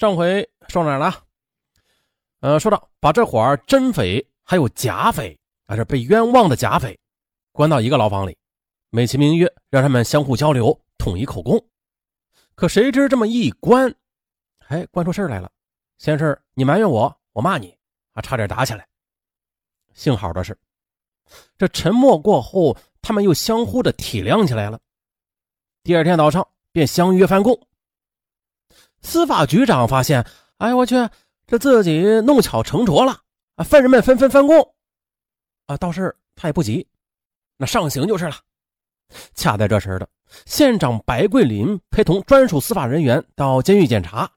上回说哪了？呃，说到把这伙儿真匪还有假匪，啊，这被冤枉的假匪，关到一个牢房里，美其名曰让他们相互交流，统一口供。可谁知这么一关，哎，关出事来了。先是你埋怨我，我骂你，啊，差点打起来。幸好的是，这沉默过后，他们又相互的体谅起来了。第二天早上便相约翻供。司法局长发现，哎呀，我去，这自己弄巧成拙了啊！犯人们纷纷翻供，啊，倒是他也不急，那上刑就是了。恰在这时的，县长白桂林陪同专属司法人员到监狱检查。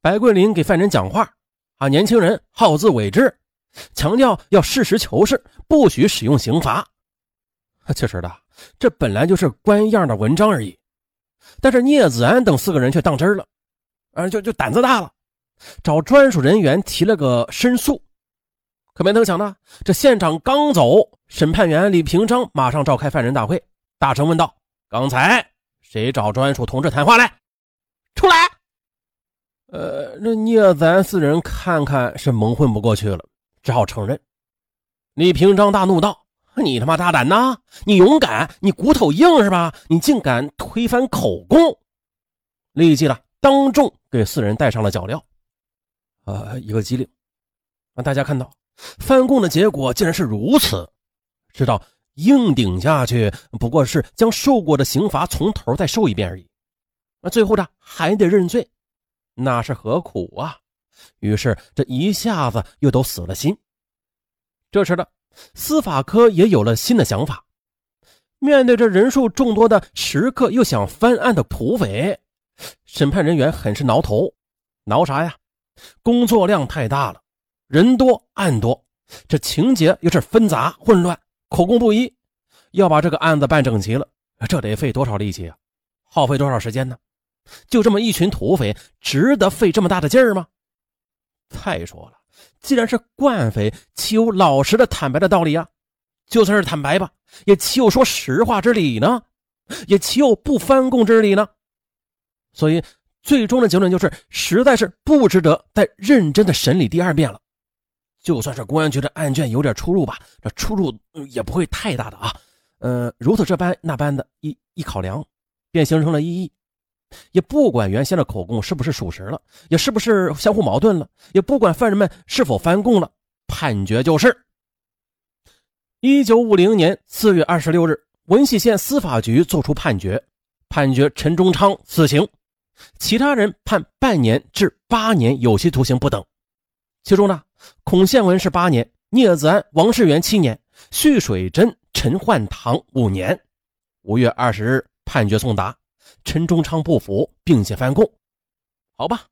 白桂林给犯人讲话，啊，年轻人好自为之，强调要实事求是，不许使用刑罚。确实的，这本来就是官样的文章而已。但是聂子安等四个人却当真了。啊，就就胆子大了，找专属人员提了个申诉，可没成想呢，这县长刚走，审判员李平章马上召开犯人大会，大声问道：“刚才谁找专属同志谈话来？出来！”呃，那聂咱四人看看是蒙混不过去了，只好承认。李平章大怒道：“你他妈大胆呐！你勇敢，你骨头硬是吧？你竟敢推翻口供！”立即了。当众给四人戴上了脚镣，啊，一个机灵，让大家看到翻供的结果竟然是如此，知道硬顶下去不过是将受过的刑罚从头再受一遍而已，那最后呢还得认罪，那是何苦啊？于是这一下子又都死了心。这时的司法科也有了新的想法，面对这人数众多的食客又想翻案的土匪。审判人员很是挠头，挠啥呀？工作量太大了，人多案多，这情节又是纷杂混乱，口供不一，要把这个案子办整齐了，这得费多少力气啊？耗费多少时间呢？就这么一群土匪，值得费这么大的劲儿吗？再说了，既然是惯匪，岂有老实的坦白的道理啊？就算是坦白吧，也岂有说实话之理呢？也岂有不翻供之理呢？所以，最终的结论就是，实在是不值得再认真的审理第二遍了。就算是公安局的案卷有点出入吧，这出入也不会太大的啊。呃，如此这般那般的一一考量，便形成了异议。也不管原先的口供是不是属实了，也是不是相互矛盾了，也不管犯人们是否翻供了，判决就是：一九五零年四月二十六日，文喜县司法局作出判决，判决陈忠昌死刑。其他人判半年至八年有期徒刑不等，其中呢，孔宪文是八年，聂子安、王世元七年，徐水珍、陈焕堂五年。五月二十日判决送达，陈忠昌不服，并且翻供。好吧，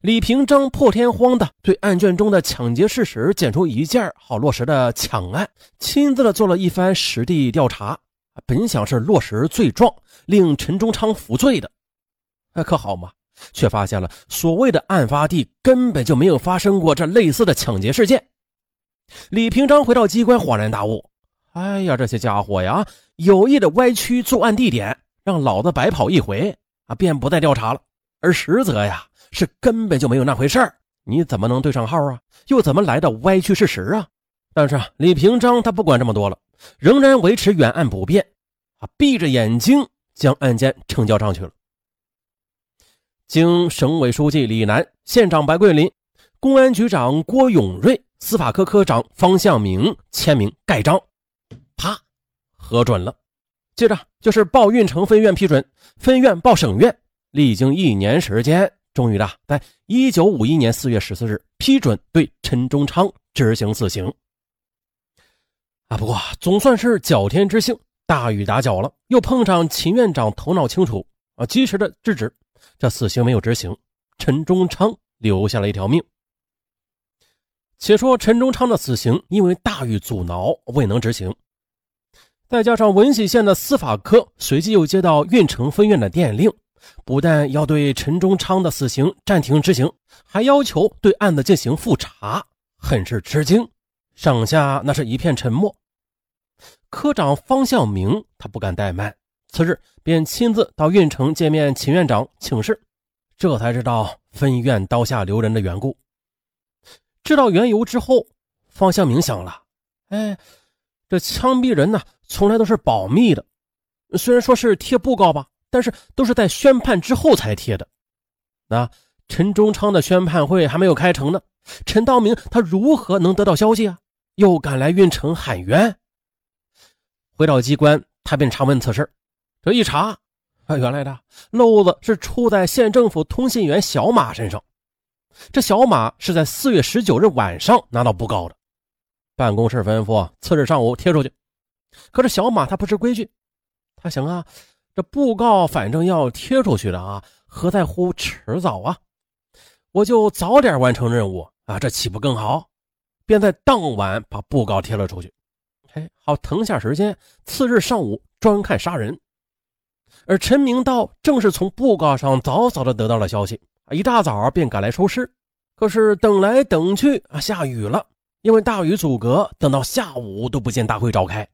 李平章破天荒的对案卷中的抢劫事实检出一件好落实的抢案，亲自的做了一番实地调查，本想是落实罪状，令陈忠昌服罪的。那可好嘛，却发现了所谓的案发地根本就没有发生过这类似的抢劫事件。李平章回到机关，恍然大悟：“哎呀，这些家伙呀，有意的歪曲作案地点，让老子白跑一回啊，便不再调查了。而实则呀，是根本就没有那回事儿。你怎么能对上号啊？又怎么来的歪曲事实啊？”但是啊李平章他不管这么多了，仍然维持原案不变，啊，闭着眼睛将案件呈交上去了。经省委书记李楠、县长白桂林、公安局长郭永瑞、司法科科长方向明签名盖章，啪，核准了。接着就是报运城分院批准，分院报省院。历经一年时间，终于的在一九五一年四月十四日批准对陈忠昌执行死刑。啊，不过总算是脚天之幸，大雨打搅了，又碰上秦院长头脑清楚啊，及时的制止。这死刑没有执行，陈忠昌留下了一条命。且说陈忠昌的死刑因为大雨阻挠未能执行，再加上文喜县的司法科随即又接到运城分院的电令，不但要对陈忠昌的死刑暂停执行，还要求对案子进行复查，很是吃惊，上下那是一片沉默。科长方向明他不敢怠慢。次日，便亲自到运城见面秦院长请示，这才知道分院刀下留人的缘故。知道缘由之后，方向明想了：哎，这枪毙人呢，从来都是保密的。虽然说是贴布告吧，但是都是在宣判之后才贴的。那陈忠昌的宣判会还没有开成呢，陈道明他如何能得到消息啊？又赶来运城喊冤。回到机关，他便查问此事。这一查，啊，原来的漏子是出在县政府通信员小马身上。这小马是在四月十九日晚上拿到布告的，办公室吩咐次日上午贴出去。可是小马他不知规矩，他想啊，这布告反正要贴出去的啊，何在乎迟早啊？我就早点完成任务啊，这岂不更好？便在当晚把布告贴了出去，哎，好腾下时间，次日上午专看杀人。而陈明道正是从布告上早早的得到了消息，一大早便赶来收尸。可是等来等去啊，下雨了，因为大雨阻隔，等到下午都不见大会召开。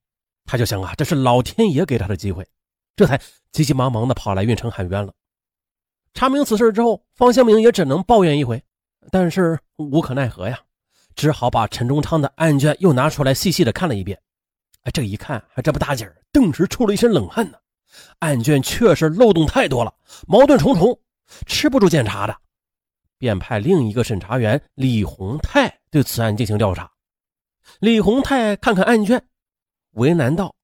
他就想啊，这是老天爷给他的机会，这才急急忙忙的跑来运城喊冤了。查明此事之后，方向明也只能抱怨一回，但是无可奈何呀。只好把陈忠昌的案卷又拿出来细细的看了一遍，哎，这一看还这不打紧儿，顿时出了一身冷汗呢。案卷确实漏洞太多了，矛盾重重，吃不住检查的，便派另一个审查员李洪泰对此案进行调查。李洪泰看看案卷，为难道：“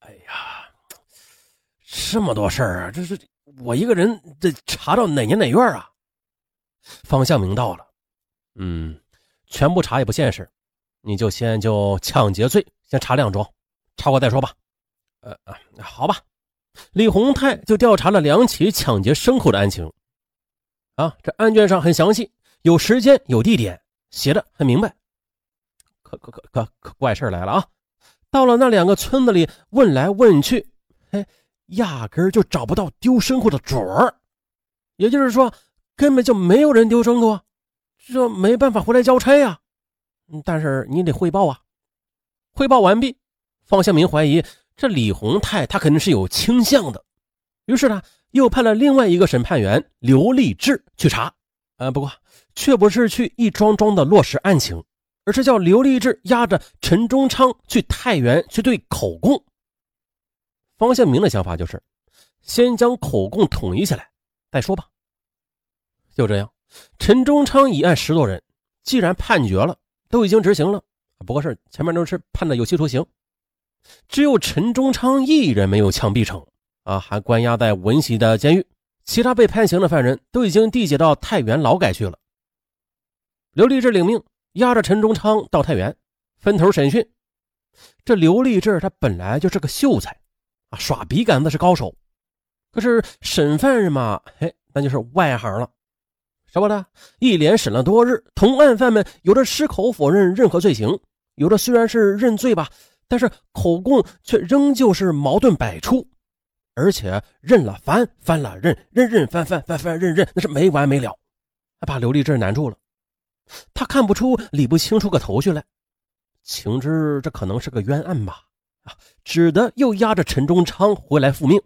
哎呀，这么多事儿啊，这是我一个人得查到哪年哪月啊？”方向明到了，嗯。全部查也不现实，你就先就抢劫罪先查两桩，查过再说吧。呃，好吧。李洪泰就调查了两起抢劫牲口的案情。啊，这案卷上很详细，有时间有地点，写的很明白。可可可可可怪事来了啊！到了那两个村子里问来问去，哎，压根就找不到丢牲口的主儿，也就是说根本就没有人丢牲口。这没办法回来交差呀，但是你得汇报啊。汇报完毕，方向明怀疑这李洪泰他肯定是有倾向的，于是呢又派了另外一个审判员刘立志去查。呃，不过却不是去一桩桩的落实案情，而是叫刘立志押着陈忠昌去太原去对口供。方向明的想法就是先将口供统一起来再说吧。就这样。陈忠昌一案十多人，既然判决了，都已经执行了，不过是前面都是判的有期徒刑，只有陈忠昌一人没有枪毙成，啊，还关押在闻喜的监狱，其他被判刑的犯人都已经递解到太原劳改去了。刘立志领命，押着陈忠昌到太原，分头审讯。这刘立志他本来就是个秀才，啊，耍笔杆子是高手，可是审犯人嘛，嘿，那就是外行了。什么的，一连审了多日，同案犯们有的矢口否认任何罪行，有的虽然是认罪吧，但是口供却仍旧是矛盾百出，而且认了翻，翻了认，认认翻翻，翻翻认认，那是没完没了，把刘立志难住了。他看不出，理不清楚个头绪来，情知这可能是个冤案吧，啊，只得又押着陈忠昌回来复命。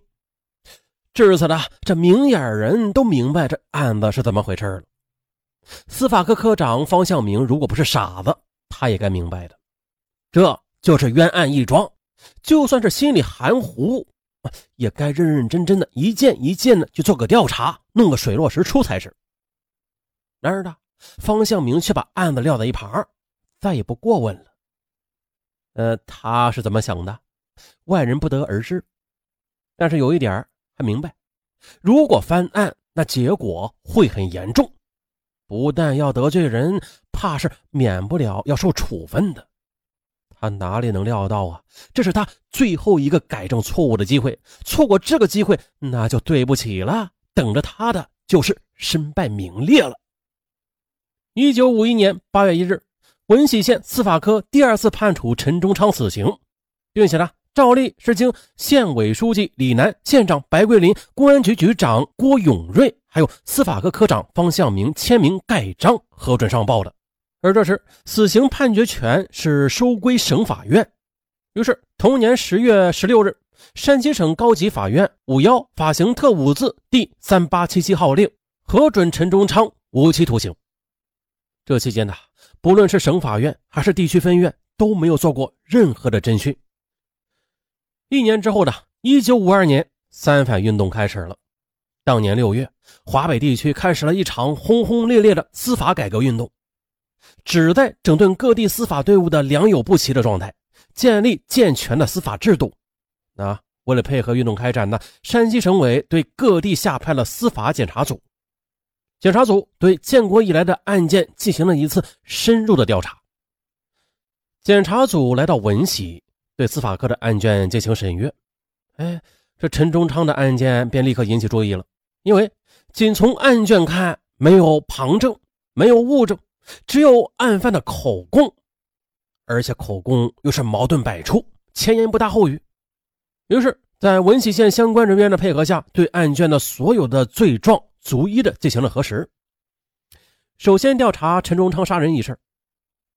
至此呢这明眼人都明白这案子是怎么回事了。司法科科长方向明如果不是傻子，他也该明白的，这就是冤案一桩。就算是心里含糊，也该认认真真的一件一件的去做个调查，弄个水落石出才是。然而呢，方向明却把案子撂在一旁，再也不过问了。呃，他是怎么想的，外人不得而知。但是有一点还明白，如果翻案，那结果会很严重，不但要得罪人，怕是免不了要受处分的。他哪里能料到啊？这是他最后一个改正错误的机会，错过这个机会，那就对不起了。等着他的就是身败名裂了。一九五一年八月一日，文喜县司法科第二次判处陈忠昌死刑，并且呢。照例是经县委书记李楠、县长白桂林、公安局局长郭永瑞，还有司法科科长方向明签名盖章核准上报的。而这时，死刑判决权是收归省法院。于是，同年十月十六日，山西省高级法院五幺法刑特五字第三八七七号令核准陈忠昌无期徒刑。这期间呢，不论是省法院还是地区分院都没有做过任何的侦讯。一年之后的一九五二年，三反运动开始了。当年六月，华北地区开始了一场轰轰烈烈的司法改革运动，旨在整顿各地司法队伍的良莠不齐的状态，建立健全的司法制度。啊，为了配合运动开展呢，山西省委对各地下派了司法检查组，检查组对建国以来的案件进行了一次深入的调查。检查组来到闻喜。对司法科的案卷进行审阅，哎，这陈忠昌的案件便立刻引起注意了。因为仅从案卷看，没有旁证，没有物证，只有案犯的口供，而且口供又是矛盾百出，前言不搭后语。于是，在闻喜县相关人员的配合下，对案卷的所有的罪状逐一的进行了核实。首先调查陈忠昌杀人一事，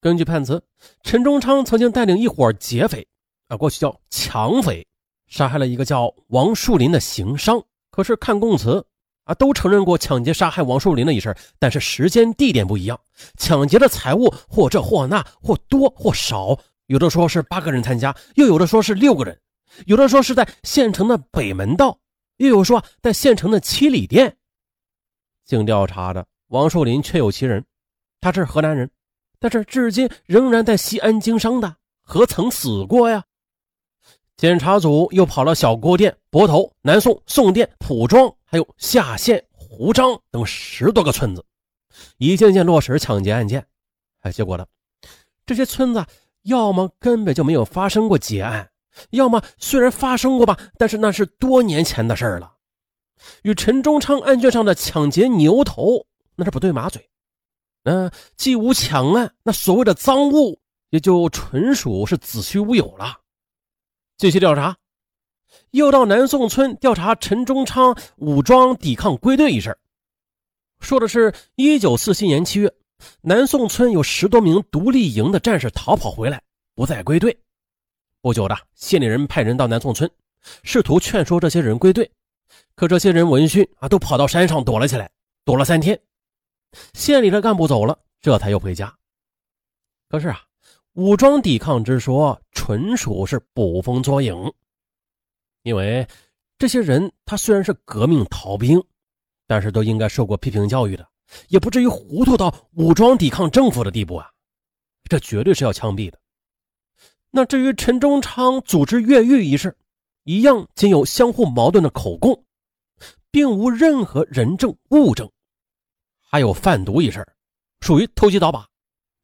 根据判词，陈忠昌曾经带领一伙劫匪。啊，过去叫抢匪，杀害了一个叫王树林的行商。可是看供词啊，都承认过抢劫杀害王树林的一事，但是时间地点不一样，抢劫的财物或这或那，或多或少，有的说是八个人参加，又有的说是六个人，有的说是在县城的北门道，又有说在县城的七里店。经调查的王树林确有其人，他是河南人，但是至今仍然在西安经商的，何曾死过呀？检查组又跑了小郭店、泊头、南宋、宋店、蒲庄，还有下县胡张等十多个村子，一件件落实抢劫案件。哎，结果呢，这些村子要么根本就没有发生过劫案，要么虽然发生过吧，但是那是多年前的事了，与陈忠昌案卷上的抢劫牛头那是不对马嘴。嗯，既无抢案，那所谓的赃物也就纯属是子虚乌有了。继续调查，又到南宋村调查陈忠昌武装抵抗归队一事。说的是一九四七年七月，南宋村有十多名独立营的战士逃跑回来，不再归队。不久的，县里人派人到南宋村，试图劝说这些人归队，可这些人闻讯啊，都跑到山上躲了起来，躲了三天。县里的干部走了，这才又回家。可是啊。武装抵抗之说纯属是捕风捉影，因为这些人他虽然是革命逃兵，但是都应该受过批评教育的，也不至于糊涂到武装抵抗政府的地步啊！这绝对是要枪毙的。那至于陈忠昌组织越狱一事，一样仅有相互矛盾的口供，并无任何人证物证。还有贩毒一事，属于投机倒把，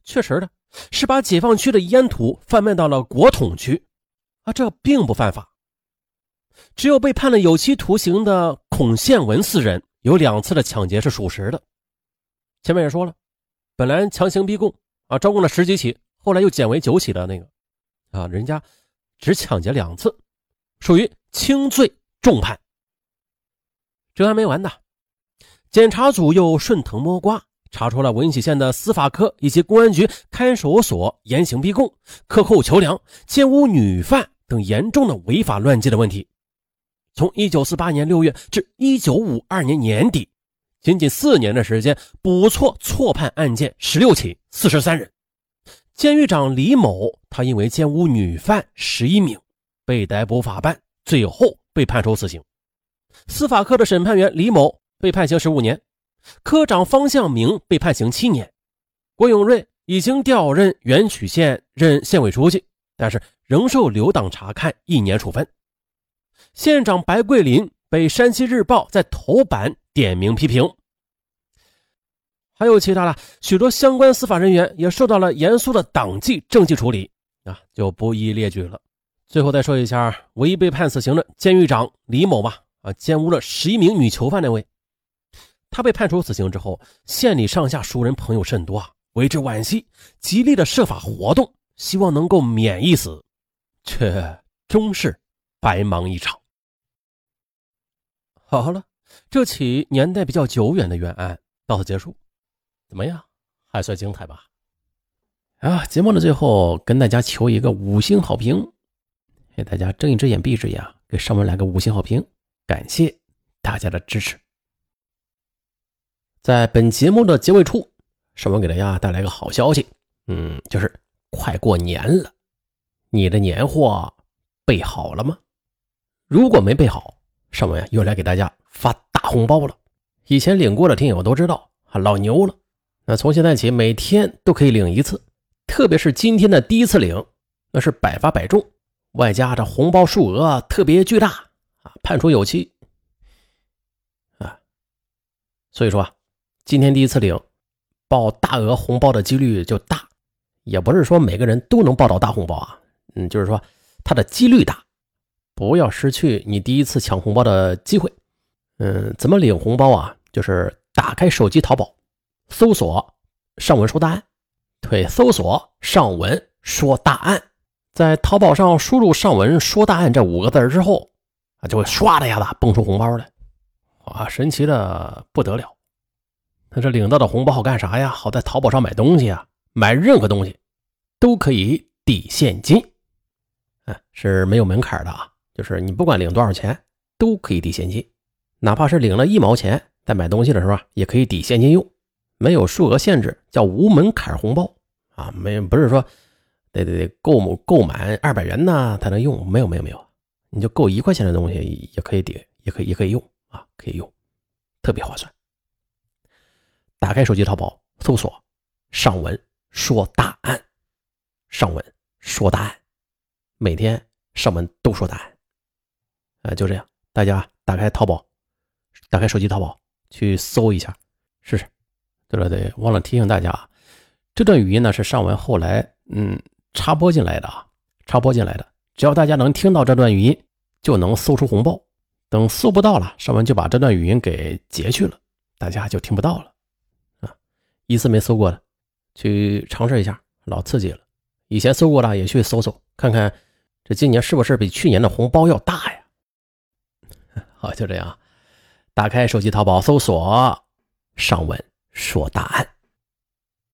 确实的。是把解放区的烟土贩卖到了国统区，啊，这并不犯法。只有被判了有期徒刑的孔宪文四人，有两次的抢劫是属实的。前面也说了，本来强行逼供啊，招供了十几起，后来又减为九起的那个，啊，人家只抢劫两次，属于轻罪重判。这还没完呢，检查组又顺藤摸瓜。查出了闻喜县的司法科以及公安局看守所严刑逼供、克扣求粮、奸污女犯等严重的违法乱纪的问题。从1948年6月至1952年年底，仅仅四年的时间，补错错判案件16起，43人。监狱长李某，他因为奸污女犯11名，被逮捕法办，最后被判处死刑。司法科的审判员李某被判刑15年。科长方向明被判刑七年，郭永瑞已经调任垣曲县任县委书记，但是仍受留党察看一年处分。县长白桂林被山西日报在头版点名批评，还有其他的许多相关司法人员也受到了严肃的党纪政纪处理啊，就不一一列举了。最后再说一下，唯一被判死刑的监狱长李某吧，啊，奸污了十一名女囚犯那位。他被判处死刑之后，县里上下熟人朋友甚多啊，为之惋惜，极力的设法活动，希望能够免一死，却终是白忙一场。好了，这起年代比较久远的冤案到此结束，怎么样，还算精彩吧？啊，节目的最后跟大家求一个五星好评，给大家睁一只眼闭一只眼，给上面来个五星好评，感谢大家的支持。在本节目的结尾处，尚文给大家带来个好消息，嗯，就是快过年了，你的年货备好了吗？如果没备好，尚文又来给大家发大红包了。以前领过的听友都知道，啊，老牛了。那从现在起，每天都可以领一次，特别是今天的第一次领，那是百发百中，外加这红包数额特别巨大啊，判处有期啊。所以说啊，今天第一次领，报大额红包的几率就大，也不是说每个人都能报到大红包啊，嗯，就是说它的几率大，不要失去你第一次抢红包的机会。嗯，怎么领红包啊？就是打开手机淘宝。搜索“上文说大案”，对，搜索“上文说大案”，在淘宝上输入“上文说大案”这五个字之后，啊，就会唰的一下子蹦出红包来，哇，神奇的不得了！那这领到的红包好干啥呀？好在淘宝上买东西啊，买任何东西都可以抵现金，嗯，是没有门槛的啊，就是你不管领多少钱都可以抵现金，哪怕是领了一毛钱，在买东西的时候，也可以抵现金用。没有数额限制，叫无门槛红包啊，没不是说得得得购购满二百元呢才能用，没有没有没有，你就购一块钱的东西也可以抵，也可以也可以用啊，可以用，特别划算。打开手机淘宝，搜索“上文说大案”，上文说大案，每天上文都说大案，啊，就这样，大家打开淘宝，打开手机淘宝去搜一下试试。对了对，忘了提醒大家，这段语音呢是上文后来嗯插播进来的啊，插播进来的。只要大家能听到这段语音，就能搜出红包。等搜不到了，上文就把这段语音给截去了，大家就听不到了。一次没搜过的，去尝试一下，老刺激了。以前搜过的也去搜搜看看，这今年是不是比去年的红包要大呀？好，就这样，打开手机淘宝搜索上文。说答案。